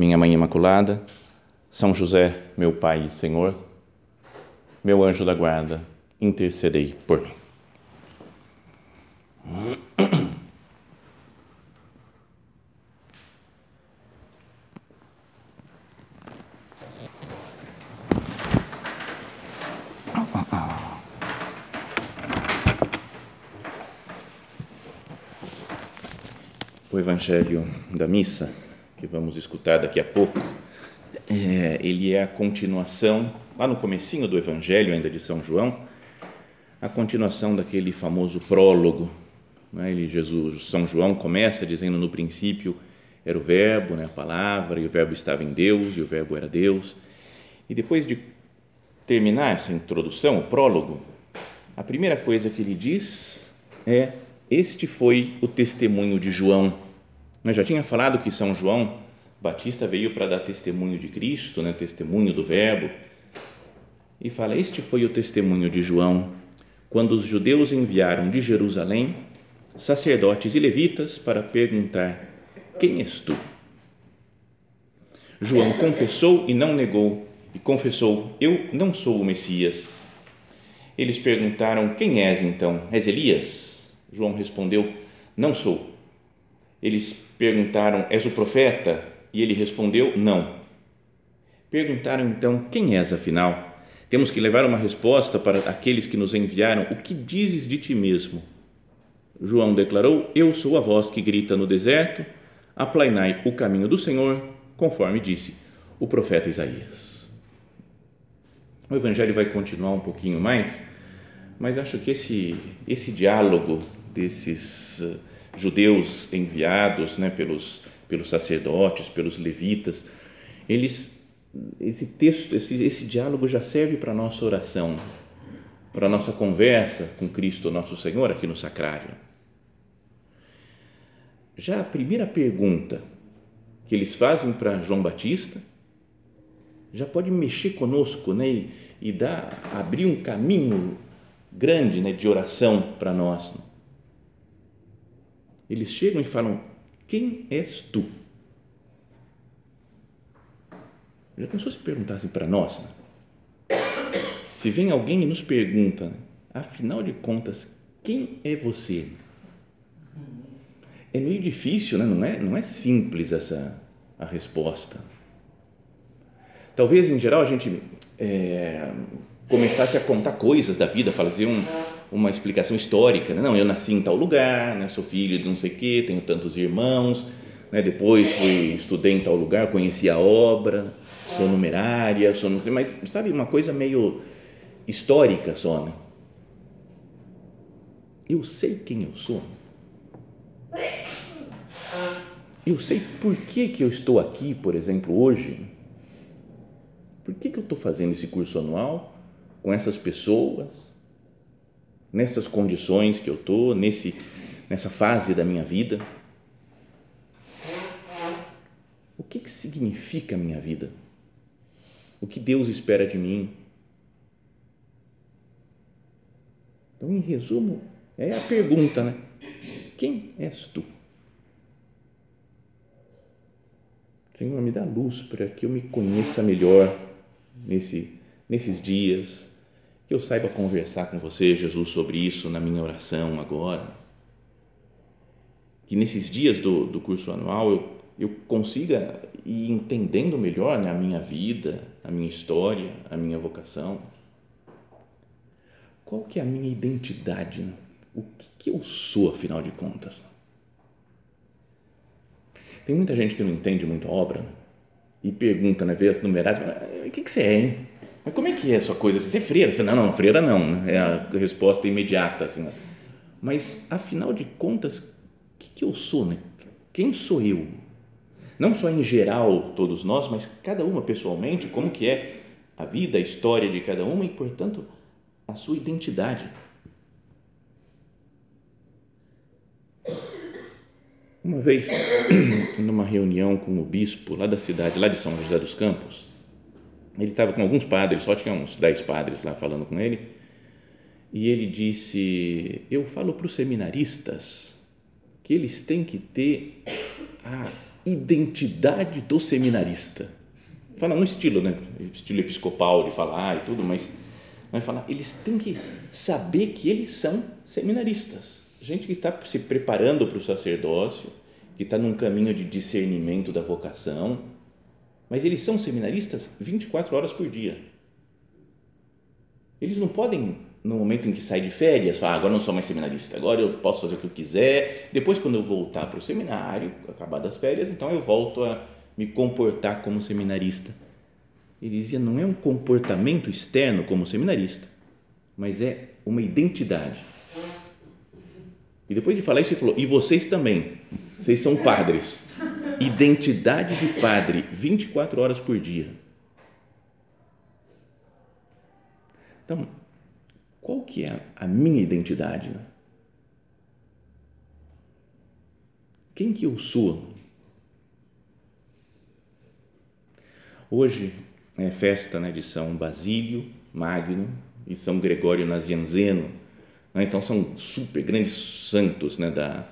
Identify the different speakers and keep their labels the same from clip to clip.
Speaker 1: minha Mãe Imaculada, São José, meu Pai e Senhor, meu anjo da guarda, intercedei por mim. O Evangelho da Missa que vamos escutar daqui a pouco, é, ele é a continuação, lá no comecinho do Evangelho ainda de São João, a continuação daquele famoso prólogo. Né? Ele, Jesus, São João começa dizendo no princípio era o verbo, né? a palavra, e o verbo estava em Deus, e o verbo era Deus. E depois de terminar essa introdução, o prólogo, a primeira coisa que ele diz é: Este foi o testemunho de João eu já tinha falado que São João Batista veio para dar testemunho de Cristo, né, testemunho do Verbo. E fala: Este foi o testemunho de João, quando os judeus enviaram de Jerusalém sacerdotes e levitas para perguntar: Quem és tu? João confessou e não negou, e confessou: Eu não sou o Messias. Eles perguntaram: Quem és então? És Elias? João respondeu: Não sou. Eles perguntaram: És o profeta? E ele respondeu: Não. Perguntaram então: Quem és afinal? Temos que levar uma resposta para aqueles que nos enviaram: O que dizes de ti mesmo? João declarou: Eu sou a voz que grita no deserto, aplainai o caminho do Senhor, conforme disse o profeta Isaías. O evangelho vai continuar um pouquinho mais, mas acho que esse esse diálogo desses judeus enviados né, pelos, pelos sacerdotes, pelos levitas, eles, esse texto, esse, esse diálogo já serve para a nossa oração, para a nossa conversa com Cristo nosso Senhor aqui no sacrário. Já a primeira pergunta que eles fazem para João Batista já pode mexer conosco né, e, e dar, abrir um caminho grande né, de oração para nós. Eles chegam e falam: Quem és tu? Já pensou se perguntassem para nós? Né? Se vem alguém e nos pergunta, né? afinal de contas, quem é você? É meio difícil, né? não, é, não é simples essa a resposta. Talvez, em geral, a gente é, começasse a contar coisas da vida, fazer um, uma explicação histórica. Né? Não, eu nasci em tal lugar, né? sou filho de não sei o quê, tenho tantos irmãos, né? depois fui, estudei em tal lugar, conheci a obra, sou numerária, sou, mas sabe, uma coisa meio histórica só. Né? Eu sei quem eu sou. Eu sei por que, que eu estou aqui, por exemplo, hoje. Por que, que eu estou fazendo esse curso anual com essas pessoas? Nessas condições que eu estou, nesse, nessa fase da minha vida? O que, que significa a minha vida? O que Deus espera de mim? Então, em resumo, é a pergunta, né? Quem és tu? Senhor, me dá luz para que eu me conheça melhor nesse, nesses dias, que eu saiba conversar com você, Jesus, sobre isso na minha oração agora. Que nesses dias do, do curso anual eu, eu consiga ir entendendo melhor né, a minha vida, a minha história, a minha vocação. Qual que é a minha identidade? Né? O que, que eu sou, afinal de contas? Tem muita gente que não entende muito a obra né? e pergunta, né, vê as numeradas, ah, o que, que você é, hein? Mas como é que é a sua coisa? Você é freira? Você, não, não, freira não, né? é a resposta imediata. Assim, né? Mas, afinal de contas, o que, que eu sou? Né? Quem sou eu? não só em geral todos nós, mas cada uma pessoalmente, como que é a vida, a história de cada uma e, portanto, a sua identidade. Uma vez, numa reunião com o bispo lá da cidade, lá de São José dos Campos, ele estava com alguns padres, só tinha uns dez padres lá falando com ele, e ele disse: Eu falo para os seminaristas que eles têm que ter a identidade do seminarista. Fala no estilo, né? Estilo episcopal de falar e tudo, mas vai falar, eles têm que saber que eles são seminaristas. Gente que está se preparando para o sacerdócio, que está num caminho de discernimento da vocação, mas eles são seminaristas 24 horas por dia. Eles não podem, no momento em que sai de férias, falar, ah, agora não sou mais seminarista, agora eu posso fazer o que eu quiser. Depois, quando eu voltar para o seminário, acabar das férias, então eu volto a me comportar como seminarista. Ele dizia, não é um comportamento externo como seminarista, mas é uma identidade. E depois de falar isso, ele falou, e vocês também, vocês são padres identidade de padre 24 horas por dia. Então, qual que é a minha identidade? Né? Quem que eu sou? Hoje é festa né, de São Basílio Magno e São Gregório Nazianzeno. Né? Então, são super grandes santos né, da,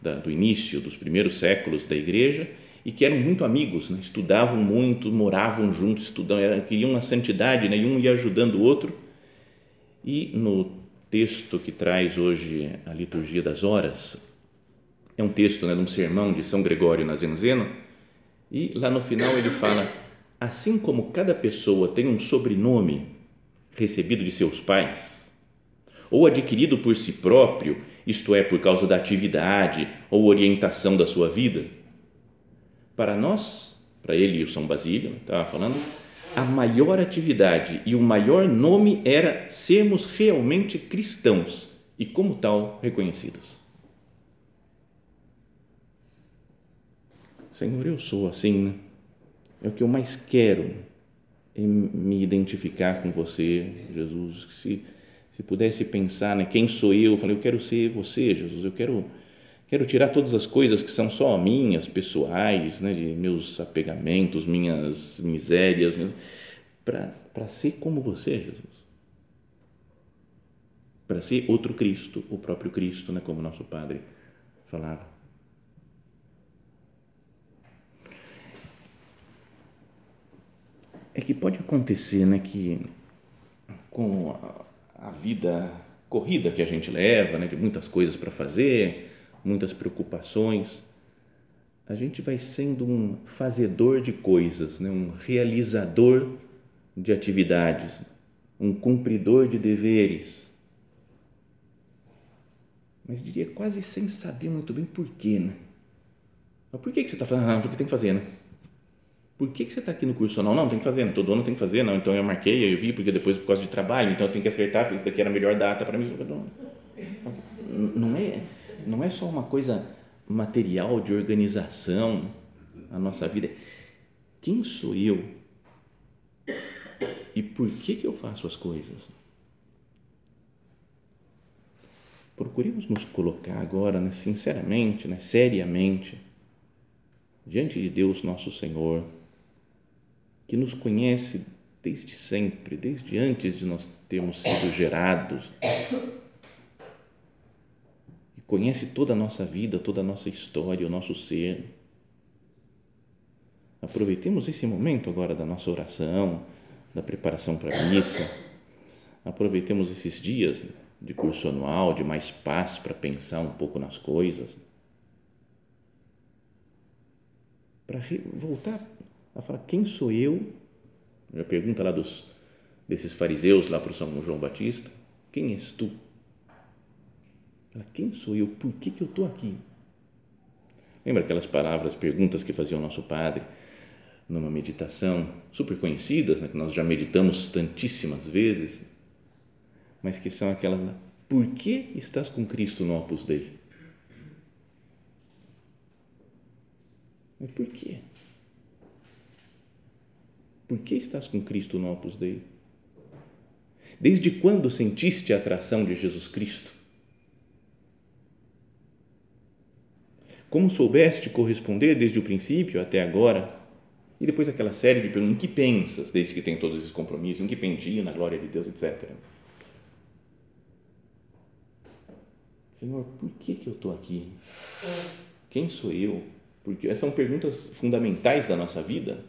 Speaker 1: da, do início dos primeiros séculos da igreja e que eram muito amigos, né? estudavam muito, moravam juntos, estudavam, era, queriam uma santidade, né? e um ia ajudando o outro. E no texto que traz hoje a liturgia das horas, é um texto né, de um sermão de São Gregório Nazianzeno, e lá no final ele fala: assim como cada pessoa tem um sobrenome recebido de seus pais, ou adquirido por si próprio isto é, por causa da atividade ou orientação da sua vida. Para nós, para ele e o São Basílio, estava falando, a maior atividade e o maior nome era sermos realmente cristãos e, como tal, reconhecidos. Senhor, eu sou assim, né? É o que eu mais quero, é me identificar com você, Jesus. Se se pudesse pensar, né, quem sou eu? Eu falei, eu quero ser você, Jesus. Eu quero quero tirar todas as coisas que são só minhas, pessoais, né, de meus apegamentos, minhas misérias, para ser como você, Jesus. Para ser outro Cristo, o próprio Cristo, né, como nosso Padre falava. É que pode acontecer, né, que com a vida corrida que a gente leva, né, de muitas coisas para fazer, muitas preocupações, a gente vai sendo um fazedor de coisas, né, um realizador de atividades, um cumpridor de deveres. Mas diria quase sem saber muito bem por quê, né? Mas por que, que você está fazendo? Ah, porque tem que fazer, né? Por que, que você está aqui no curso? Não, não, tem que fazer, todo ano tem que fazer, não, então eu marquei, eu vi, porque depois por causa de trabalho, então eu tenho que acertar, isso daqui era a melhor data para mim. Não é, não é só uma coisa material de organização a nossa vida. Quem sou eu? E por que, que eu faço as coisas? Procuremos nos colocar agora, né, sinceramente, né, seriamente, diante de Deus nosso Senhor que nos conhece desde sempre, desde antes de nós termos sido gerados. E conhece toda a nossa vida, toda a nossa história, o nosso ser. Aproveitemos esse momento agora da nossa oração, da preparação para a missa. Aproveitemos esses dias de curso anual, de mais paz para pensar um pouco nas coisas. Para voltar ela fala: Quem sou eu? A pergunta lá dos, desses fariseus lá para o São João Batista: Quem és tu? Ela, Quem sou eu? Por que, que eu estou aqui? Lembra aquelas palavras, perguntas que fazia o nosso padre numa meditação super conhecidas, né, que nós já meditamos tantíssimas vezes, mas que são aquelas: Por que estás com Cristo no Opus Dei? Por quê? Por que estás com Cristo no Opus Dei? Desde quando sentiste a atração de Jesus Cristo? Como soubeste corresponder desde o princípio até agora? E depois aquela série de perguntas: em que pensas desde que tem todos esses compromissos? Em que pendia na glória de Deus, etc. Senhor, por que, que eu estou aqui? Quem sou eu? Porque são perguntas fundamentais da nossa vida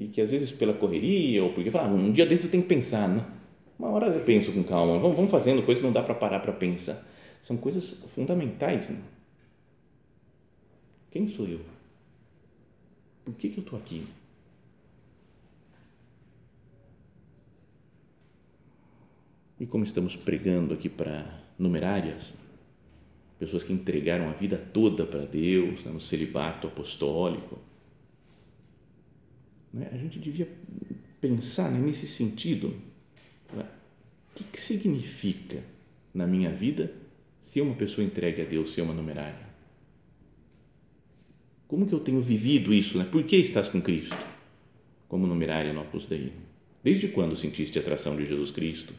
Speaker 1: e que às vezes pela correria ou porque fala, ah, um dia desses você tem que pensar, né? Uma hora eu penso com calma, vamos, vamos fazendo coisas que não dá para parar para pensar. São coisas fundamentais. Né? Quem sou eu? Por que, que eu estou aqui? E como estamos pregando aqui para numerárias, pessoas que entregaram a vida toda para Deus, né, no celibato apostólico, a gente devia pensar né, nesse sentido. Né, o que, que significa na minha vida ser uma pessoa entregue a Deus, ser uma numerária? Como que eu tenho vivido isso? Né? Por que estás com Cristo? Como numerária no Opus Dei. Desde quando sentiste a atração de Jesus Cristo?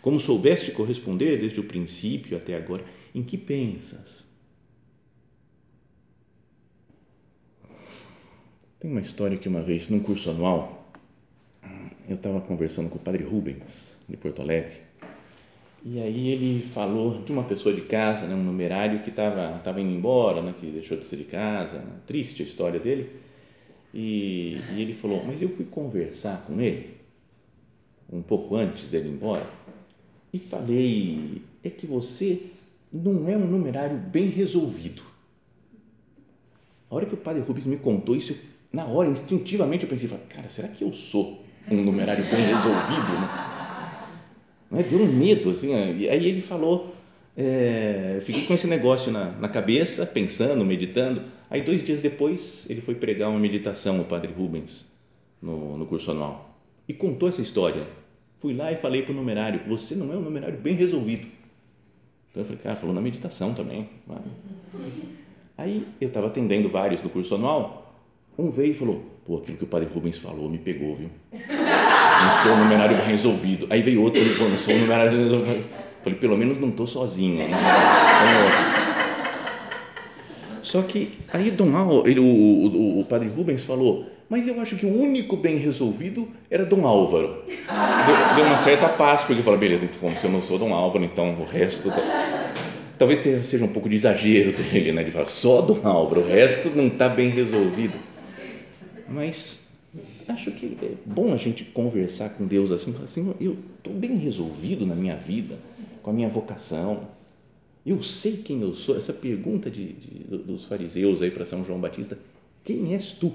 Speaker 1: Como soubeste corresponder desde o princípio até agora? Em que pensas? Tem uma história que uma vez, num curso anual, eu estava conversando com o padre Rubens, de Porto Alegre, e aí ele falou de uma pessoa de casa, né, um numerário que estava tava indo embora, né, que deixou de ser de casa, né, triste a história dele, e, e ele falou, mas eu fui conversar com ele, um pouco antes dele ir embora, e falei: é que você não é um numerário bem resolvido. A hora que o padre Rubens me contou isso, na hora, instintivamente, eu pensei: cara, será que eu sou um numerário bem resolvido? Né? Deu um medo, assim. E aí ele falou: é, fiquei com esse negócio na, na cabeça, pensando, meditando. Aí, dois dias depois, ele foi pregar uma meditação, o padre Rubens, no, no curso anual, e contou essa história Fui lá e falei para o numerário: Você não é um numerário bem resolvido. Então eu falei: Cara, falou na meditação também. Aí eu estava atendendo vários do curso anual. Um veio e falou: Pô, aquilo que o padre Rubens falou me pegou, viu? Não sou um numerário resolvido. Aí veio outro e falou: Não sou um numerário resolvido. Falei: Pelo menos não estou sozinho. Só que aí Dom Al, ele, o, o, o padre Rubens falou: mas eu acho que o único bem resolvido era Dom Álvaro. Deu, deu uma certa paz, porque falou, beleza, então, se eu não sou Dom Álvaro, então o resto. Tá... Talvez seja um pouco de exagero dele, né? De falar só Dom Álvaro, o resto não está bem resolvido. Mas acho que é bom a gente conversar com Deus assim, assim, eu estou bem resolvido na minha vida, com a minha vocação. Eu sei quem eu sou. Essa pergunta de, de dos fariseus aí para São João Batista, quem és tu?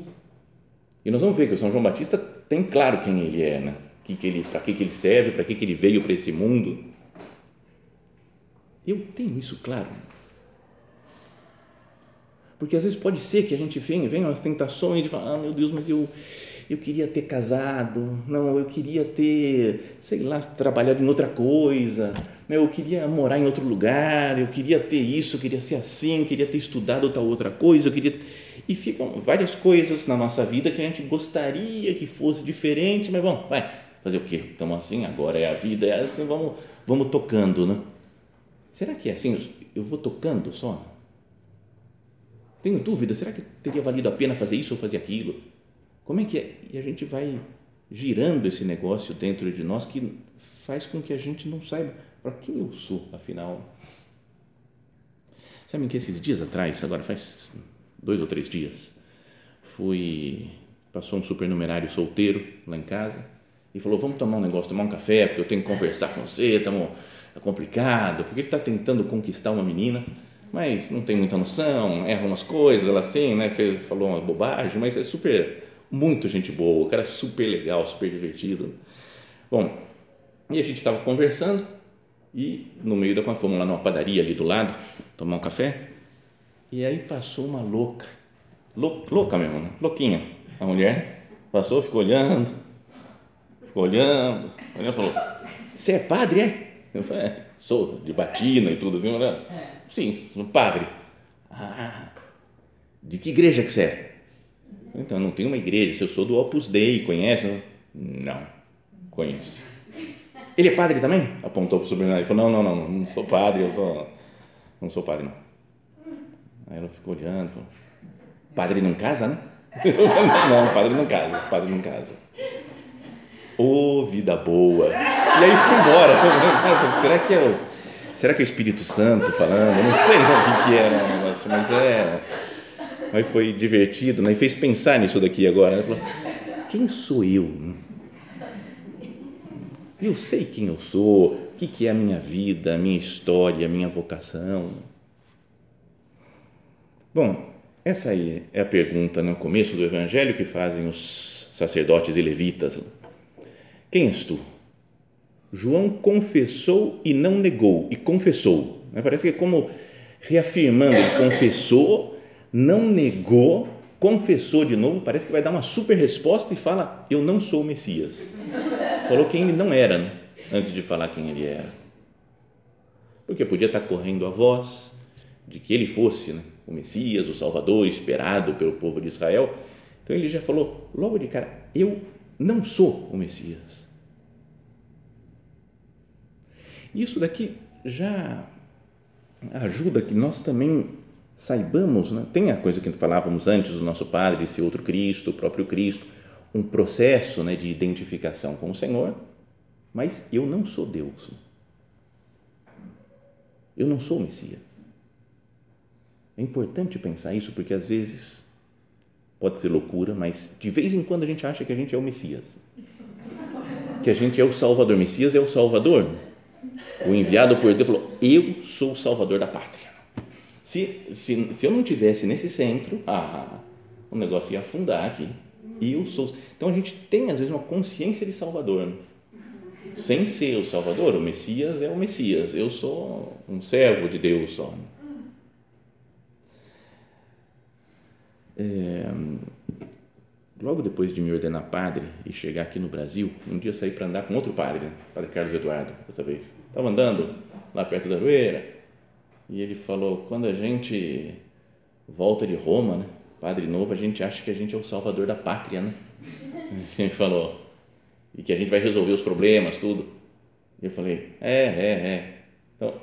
Speaker 1: E nós vamos ver que o São João Batista tem claro quem ele é, né? Que que ele, para que, que ele serve, para que, que ele veio para esse mundo. Eu tenho isso claro. Porque às vezes pode ser que a gente venha, venha umas tentações de falar, ah, meu Deus, mas eu, eu queria ter casado, não, eu queria ter, sei lá, trabalhado em outra coisa, eu queria morar em outro lugar, eu queria ter isso, eu queria ser assim, eu queria ter estudado tal outra coisa, eu queria e ficam várias coisas na nossa vida que a gente gostaria que fosse diferente, mas bom, vai fazer o quê? Estamos assim, agora é a vida, é assim, vamos, vamos tocando, né? Será que é assim? Eu vou tocando só? Tenho dúvida, será que teria valido a pena fazer isso ou fazer aquilo? Como é que é? E a gente vai girando esse negócio dentro de nós que faz com que a gente não saiba para quem eu sou, afinal. Sabem que esses dias atrás, agora faz dois ou três dias, fui, passou um supernumerário solteiro lá em casa e falou, vamos tomar um negócio, tomar um café, porque eu tenho que conversar com você, é complicado, porque ele está tentando conquistar uma menina, mas não tem muita noção, erra umas coisas, ela assim, né, fez, falou uma bobagem, mas é super, muito gente boa, o cara é super legal, super divertido. Bom, e a gente estava conversando e no meio da fomos lá numa padaria ali do lado, tomar um café, e aí passou uma louca, louca mesmo, né? louquinha, a mulher, passou, ficou olhando, ficou olhando, olhando falou, você é padre, é? Eu falei, é, sou, de batina e tudo assim, falei, sim, sou padre. Ah, De que igreja que você é? Então, não tem uma igreja. Se eu sou do Opus Dei, conhece? Não, conheço. Ele é padre também? Apontou para o sobrenome. Ele falou: não, não, não, não sou padre, eu sou. Não sou padre, não. Aí ela ficou olhando. Falou, padre não casa, né? não, padre não casa, padre não casa. Ô, oh, vida boa. E aí foi embora. Será que é o, será que é o Espírito Santo falando? Não sei o que, era mas é. Aí foi divertido, né? E fez pensar nisso daqui agora. Né? Falou, quem sou eu? Eu sei quem eu sou, o que, que é a minha vida, a minha história, a minha vocação. Bom, essa aí é a pergunta no começo do Evangelho que fazem os sacerdotes e levitas. Quem és tu? João confessou e não negou, e confessou. Né? Parece que é como reafirmando, confessou, não negou, confessou de novo, parece que vai dar uma super resposta e fala: Eu não sou o Messias. Falou quem ele não era, né? antes de falar quem ele era. Porque podia estar correndo a voz de que ele fosse né? o Messias, o Salvador esperado pelo povo de Israel. Então ele já falou logo de cara: Eu não sou o Messias. Isso daqui já ajuda que nós também saibamos, né? tem a coisa que falávamos antes do nosso Padre, esse outro Cristo, o próprio Cristo, um processo né, de identificação com o Senhor, mas eu não sou Deus. Eu não sou o Messias. É importante pensar isso porque às vezes pode ser loucura, mas de vez em quando a gente acha que a gente é o Messias. Que a gente é o Salvador. Messias é o Salvador. O enviado por Deus falou: Eu sou o Salvador da pátria. Se, se, se eu não tivesse nesse centro, ah, o negócio ia afundar aqui. Eu sou. Então a gente tem às vezes uma consciência de Salvador. Sem ser o Salvador, o Messias é o Messias. Eu sou um servo de Deus só. É, logo depois de me ordenar padre e chegar aqui no Brasil, um dia saí para andar com outro padre, né? padre Carlos Eduardo, dessa vez. Estava andando lá perto da Aroeira e ele falou: quando a gente volta de Roma, né? padre novo, a gente acha que a gente é o salvador da pátria, né? Ele falou, e que a gente vai resolver os problemas, tudo. E eu falei, é, é, é. Então,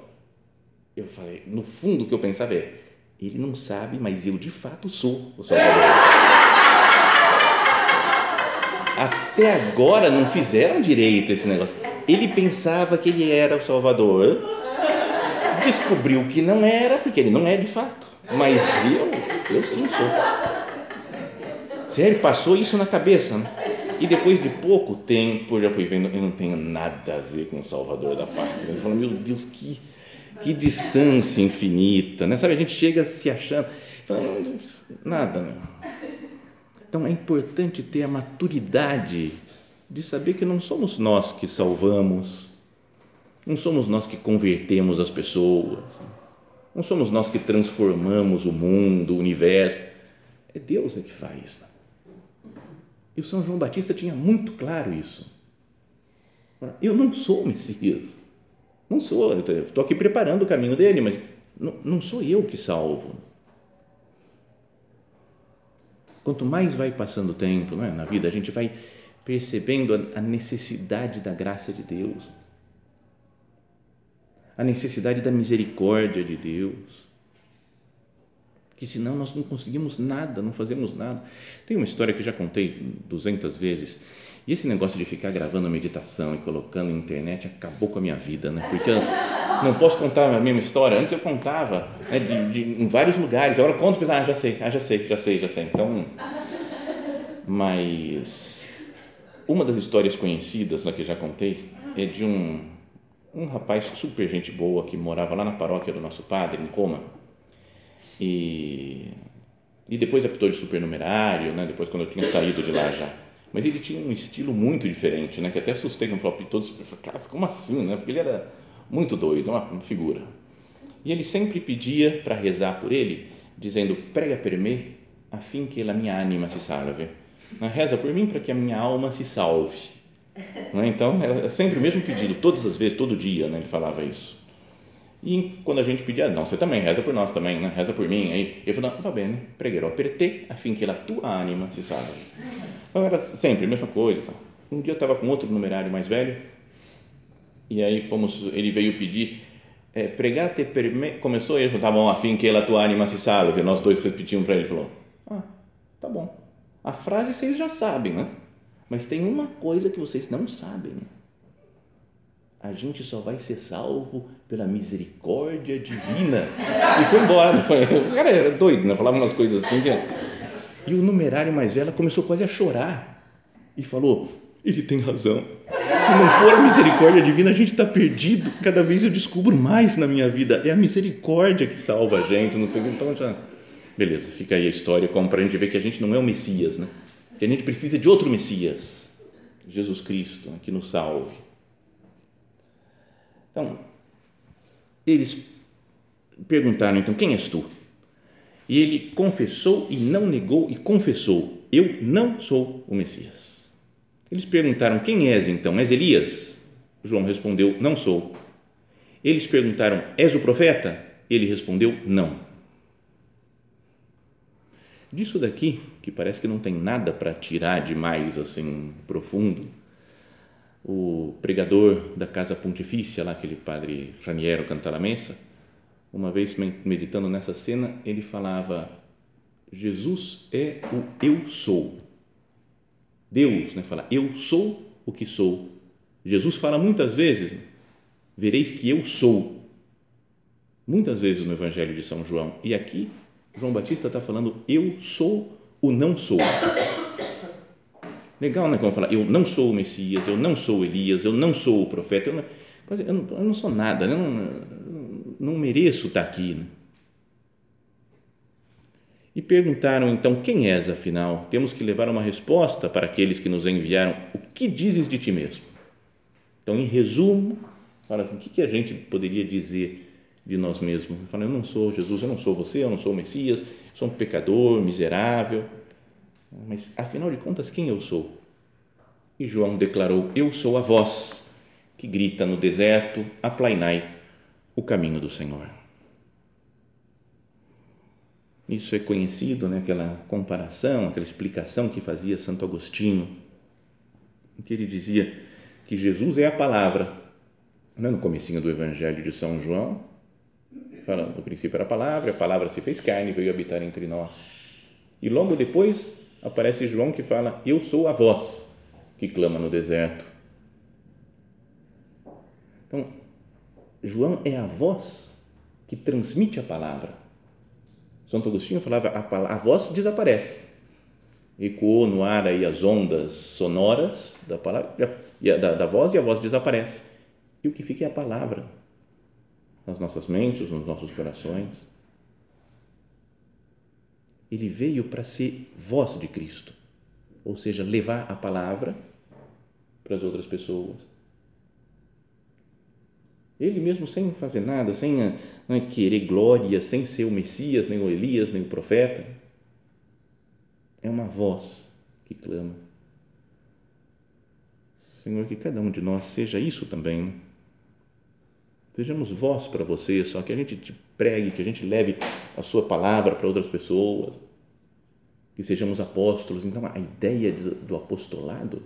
Speaker 1: eu falei, no fundo o que eu pensava é, ele não sabe, mas eu de fato sou o salvador. Até agora não fizeram direito esse negócio. Ele pensava que ele era o salvador, descobriu que não era, porque ele não é de fato. Mas eu, eu sim sou. Sério, passou isso na cabeça. Né? E depois de pouco tempo, eu já fui vendo, eu não tenho nada a ver com o Salvador da Pátria. Você fala, meu Deus, que, que distância infinita, né? Sabe, a gente chega se achando, fala, nada, não. Então é importante ter a maturidade de saber que não somos nós que salvamos, não somos nós que convertemos as pessoas, não somos nós que transformamos o mundo, o universo. É Deus é que faz. E o São João Batista tinha muito claro isso. Eu não sou o Messias. Não sou. Estou aqui preparando o caminho dele, mas não, não sou eu que salvo. Quanto mais vai passando o tempo é? na vida, a gente vai percebendo a necessidade da graça de Deus a necessidade da misericórdia de Deus. Que senão nós não conseguimos nada, não fazemos nada. Tem uma história que eu já contei duzentas vezes. E esse negócio de ficar gravando meditação e colocando na internet acabou com a minha vida, né? Porque eu não posso contar a mesma história. Antes eu contava né, de, de, em vários lugares. Agora eu conto e penso, ah, já sei, ah, já sei, já sei, já sei. Então, mas uma das histórias conhecidas lá que eu já contei é de um um rapaz super gente boa que morava lá na paróquia do nosso padre, em Coma, e, e depois apitou de supernumerário, né? depois quando eu tinha saído de lá já. Mas ele tinha um estilo muito diferente, né? que até assustei quando falou apitou de supernumerário. Como assim? Né? Porque ele era muito doido, uma figura. E ele sempre pedia para rezar por ele, dizendo, prega per me, afim que a minha anima se salve. Reza por mim para que a minha alma se salve. Né? Então, era sempre o mesmo pedido, todas as vezes, todo dia, né? ele falava isso. E quando a gente pedia, não, você também reza por nós também, né? reza por mim. Aí eu falei, va bene, pregherò per te affinché la tua anima si salvi. Então era sempre a mesma coisa. Tá? Um dia eu estava com outro numerário mais velho e aí fomos, ele veio pedir, é, pregate per me, começou ele, falou, tá bom, affinché la tua anima si salve. Nós dois repetimos para ele, falou, ah, tá bom. A frase vocês já sabem, né? Mas tem uma coisa que vocês não sabem. A gente só vai ser salvo pela misericórdia divina. E foi embora. Né? Foi, o cara era doido, né? falava umas coisas assim. Que... E o numerário mais velho começou quase a chorar. E falou: ele tem razão. Se não for a misericórdia divina, a gente está perdido. Cada vez eu descubro mais na minha vida. É a misericórdia que salva a gente. Não sei Então já. Beleza, fica aí a história, como para a gente ver que a gente não é o Messias, né? que a gente precisa de outro Messias, Jesus Cristo, né? que nos salve. Então, eles perguntaram então: Quem és tu? E ele confessou e não negou e confessou: Eu não sou o Messias. Eles perguntaram: Quem és então? És Elias? João respondeu: Não sou. Eles perguntaram: És o profeta? Ele respondeu: Não. Disso daqui, que parece que não tem nada para tirar de mais assim profundo, o pregador da Casa Pontifícia, lá, aquele padre Raniero Cantalamessa, uma vez meditando nessa cena, ele falava: Jesus é o eu sou. Deus, né, fala: Eu sou o que sou. Jesus fala muitas vezes: Vereis que eu sou. Muitas vezes no Evangelho de São João. E aqui João Batista está falando: Eu sou o não sou. Legal, né? Como falar, eu não sou o Messias, eu não sou Elias, eu não sou o profeta, eu não, eu não, eu não sou nada, eu não, não mereço estar aqui. Né? E perguntaram então: Quem és afinal? Temos que levar uma resposta para aqueles que nos enviaram: O que dizes de ti mesmo? Então, em resumo, fala assim: o que a gente poderia dizer de nós mesmos? Fala, eu não sou Jesus, eu não sou você, eu não sou o Messias, sou um pecador, miserável mas afinal de contas, quem eu sou? E João declarou: Eu sou a voz que grita no deserto: aplainai o caminho do Senhor. Isso é conhecido, né? aquela comparação, aquela explicação que fazia Santo Agostinho, em que ele dizia que Jesus é a palavra. Não é no comecinho do Evangelho de São João, falando, no princípio era a palavra, a palavra se fez carne veio habitar entre nós. E logo depois aparece João que fala: Eu sou a voz que clama no deserto. Então, João é a voz que transmite a palavra. Santo Agostinho falava: a, a voz desaparece. Ecoou no ar aí as ondas sonoras da palavra, da, da voz e a voz desaparece. E o que fica é a palavra nas nossas mentes, nos nossos corações. Ele veio para ser voz de Cristo, ou seja, levar a palavra para as outras pessoas. Ele mesmo sem fazer nada, sem é, querer glória, sem ser o Messias, nem o Elias, nem o profeta. É uma voz que clama. Senhor, que cada um de nós seja isso também. Né? Sejamos voz para você, só que a gente te pregue, que a gente leve a sua palavra para outras pessoas, que sejamos apóstolos. Então, a ideia do apostolado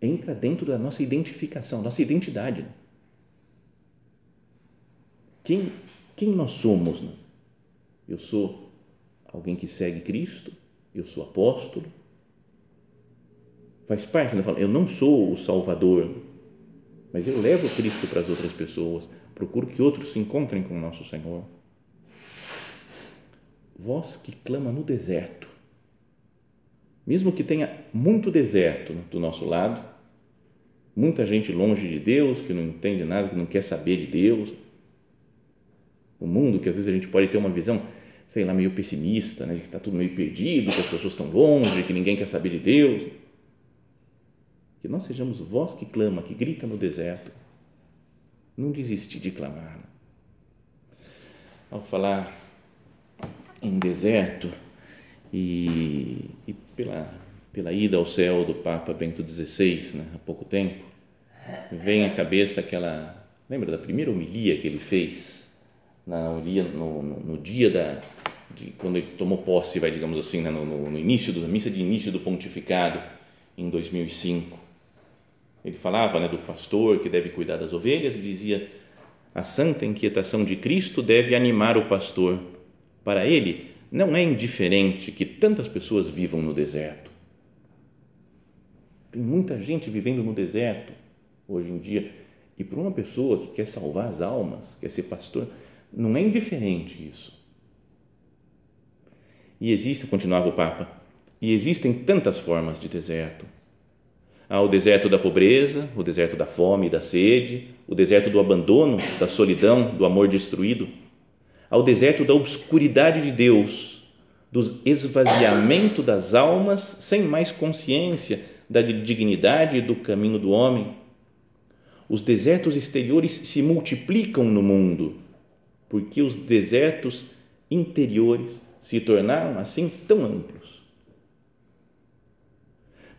Speaker 1: entra dentro da nossa identificação, nossa identidade. Quem, quem nós somos? Né? Eu sou alguém que segue Cristo, eu sou apóstolo, faz parte, né? eu não sou o Salvador, mas eu levo Cristo para as outras pessoas, procuro que outros se encontrem com o nosso Senhor. Voz que clama no deserto, mesmo que tenha muito deserto do nosso lado, muita gente longe de Deus, que não entende nada, que não quer saber de Deus, o mundo que às vezes a gente pode ter uma visão, sei lá, meio pessimista, né, de que está tudo meio perdido, que as pessoas estão longe, que ninguém quer saber de Deus. Que nós sejamos voz que clama, que grita no deserto, não desistir de clamar. Ao falar em deserto e, e pela, pela ida ao céu do Papa Bento XVI, né, há pouco tempo, vem à cabeça aquela. Lembra da primeira homilia que ele fez no dia, no, no dia da, de, quando ele tomou posse, vai, digamos assim, né, no, no, início da missa de início do pontificado, em 2005. Ele falava né, do pastor que deve cuidar das ovelhas e dizia: a santa inquietação de Cristo deve animar o pastor. Para ele, não é indiferente que tantas pessoas vivam no deserto. Tem muita gente vivendo no deserto hoje em dia. E para uma pessoa que quer salvar as almas, quer ser pastor, não é indiferente isso. E existe, continuava o Papa, e existem tantas formas de deserto. Há o deserto da pobreza, o deserto da fome e da sede, o deserto do abandono, da solidão, do amor destruído. Há o deserto da obscuridade de Deus, do esvaziamento das almas sem mais consciência da dignidade e do caminho do homem. Os desertos exteriores se multiplicam no mundo, porque os desertos interiores se tornaram assim tão amplos.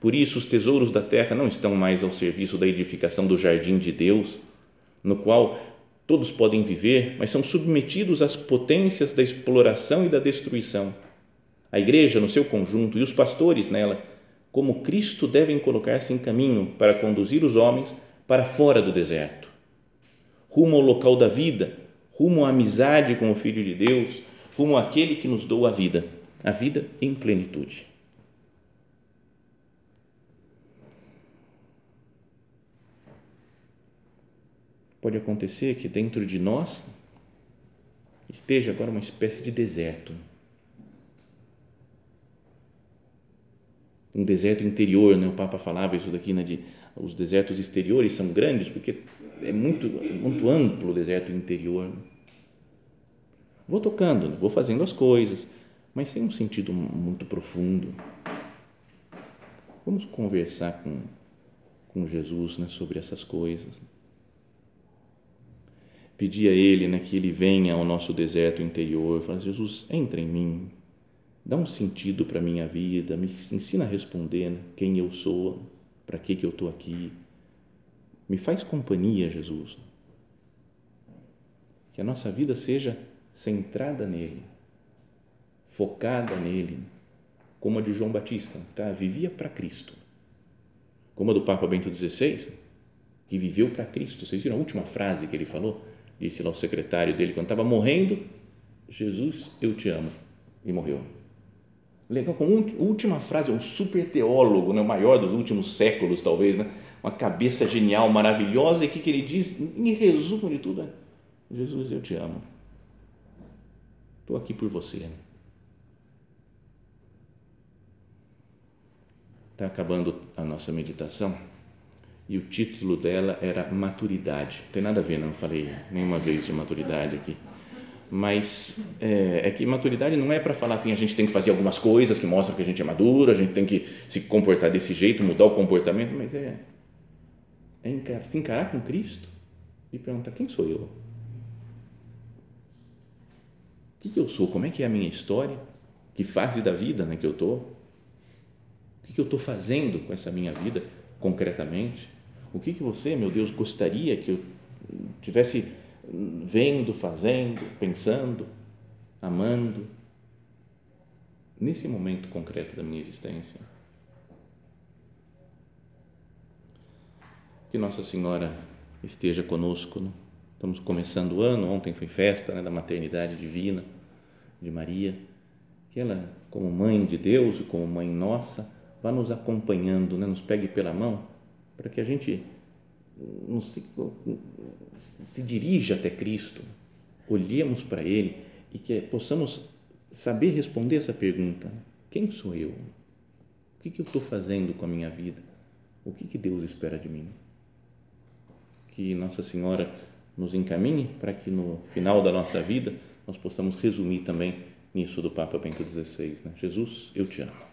Speaker 1: Por isso, os tesouros da terra não estão mais ao serviço da edificação do jardim de Deus, no qual todos podem viver, mas são submetidos às potências da exploração e da destruição. A igreja, no seu conjunto, e os pastores nela, como Cristo, devem colocar-se em caminho para conduzir os homens para fora do deserto, rumo ao local da vida, rumo à amizade com o Filho de Deus, como aquele que nos deu a vida, a vida em plenitude. Pode acontecer que dentro de nós esteja agora uma espécie de deserto. Um deserto interior, né? o Papa falava isso daqui, né? de os desertos exteriores são grandes porque é muito, muito amplo o deserto interior. Né? Vou tocando, vou fazendo as coisas, mas sem um sentido muito profundo. Vamos conversar com, com Jesus né, sobre essas coisas. Pedir a Ele né, que Ele venha ao nosso deserto interior, falar, Jesus, entra em mim, dá um sentido para a minha vida, me ensina a responder né, quem eu sou, para que, que eu estou aqui. Me faz companhia, Jesus. Que a nossa vida seja centrada nele, focada nele, como a de João Batista, tá? vivia para Cristo. Como a do Papa Bento XVI, que viveu para Cristo. Vocês viram a última frase que ele falou? Disse lá o secretário dele, quando estava morrendo: Jesus, eu te amo. E morreu. Legal, com a última frase, um super teólogo, né, o maior dos últimos séculos, talvez, né? uma cabeça genial, maravilhosa, e o que, que ele diz, em resumo de tudo, é: Jesus, eu te amo Estou aqui por você. Está acabando a nossa meditação e o título dela era Maturidade. Não tem nada a ver, não falei nenhuma vez de maturidade aqui. Mas é, é que maturidade não é para falar assim, a gente tem que fazer algumas coisas que mostram que a gente é maduro, a gente tem que se comportar desse jeito, mudar o comportamento, mas é, é encarar, se encarar com Cristo e perguntar: quem sou eu? que, que eu sou, como é que é a minha história, que fase da vida né, que eu estou, o que, que eu estou fazendo com essa minha vida concretamente, o que, que você, meu Deus, gostaria que eu tivesse vendo, fazendo, pensando, amando, nesse momento concreto da minha existência. Que Nossa Senhora esteja conosco. Né? Estamos começando o ano, ontem foi festa né, da maternidade divina de Maria. Que ela, como mãe de Deus e como mãe nossa, vá nos acompanhando, né, nos pegue pela mão, para que a gente se, se dirija até Cristo, olhemos para Ele e que possamos saber responder essa pergunta: quem sou eu? O que, que eu estou fazendo com a minha vida? O que, que Deus espera de mim? Que Nossa Senhora nos encaminhe para que no final da nossa vida nós possamos resumir também nisso do Papa Bento XVI. Né? Jesus, eu te amo.